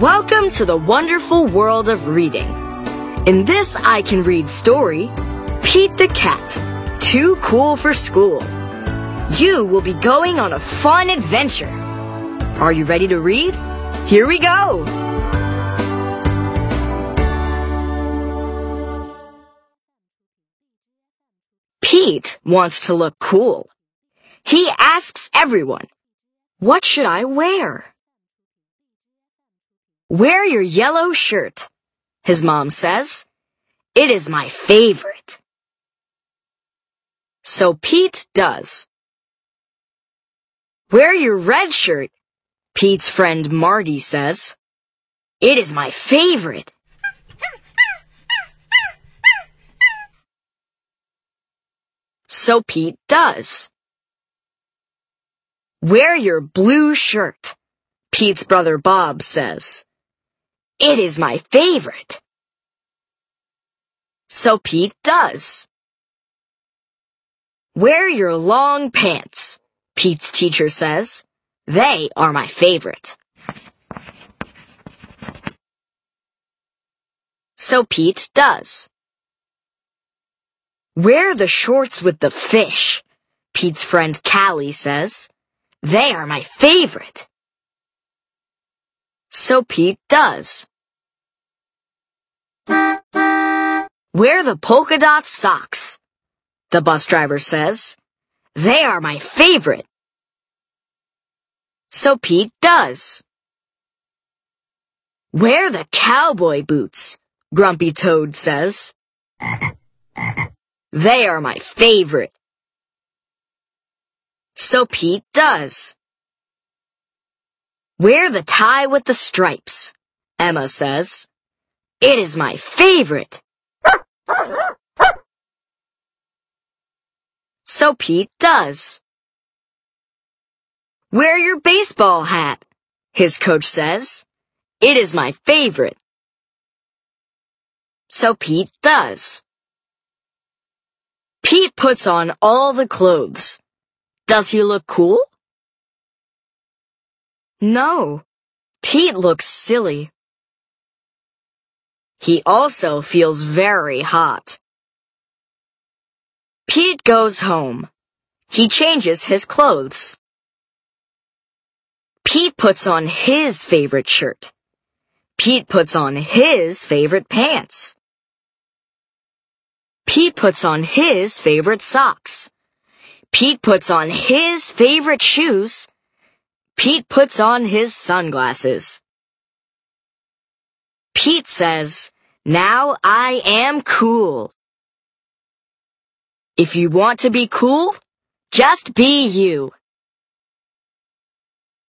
Welcome to the wonderful world of reading. In this I Can Read story, Pete the Cat, too cool for school. You will be going on a fun adventure. Are you ready to read? Here we go! Pete wants to look cool. He asks everyone, What should I wear? Wear your yellow shirt, his mom says. It is my favorite. So Pete does. Wear your red shirt, Pete's friend Marty says. It is my favorite. So Pete does. Wear your blue shirt, Pete's brother Bob says. It is my favorite. So Pete does. Wear your long pants, Pete's teacher says. They are my favorite. So Pete does. Wear the shorts with the fish, Pete's friend Callie says. They are my favorite. So Pete does. Wear the polka dot socks, the bus driver says. They are my favorite. So Pete does. Wear the cowboy boots, Grumpy Toad says. They are my favorite. So Pete does. Wear the tie with the stripes, Emma says. It is my favorite. So Pete does. Wear your baseball hat, his coach says. It is my favorite. So Pete does. Pete puts on all the clothes. Does he look cool? No. Pete looks silly. He also feels very hot. Pete goes home. He changes his clothes. Pete puts on his favorite shirt. Pete puts on his favorite pants. Pete puts on his favorite socks. Pete puts on his favorite shoes. Pete puts on his sunglasses. Pete says, now I am cool. If you want to be cool, just be you.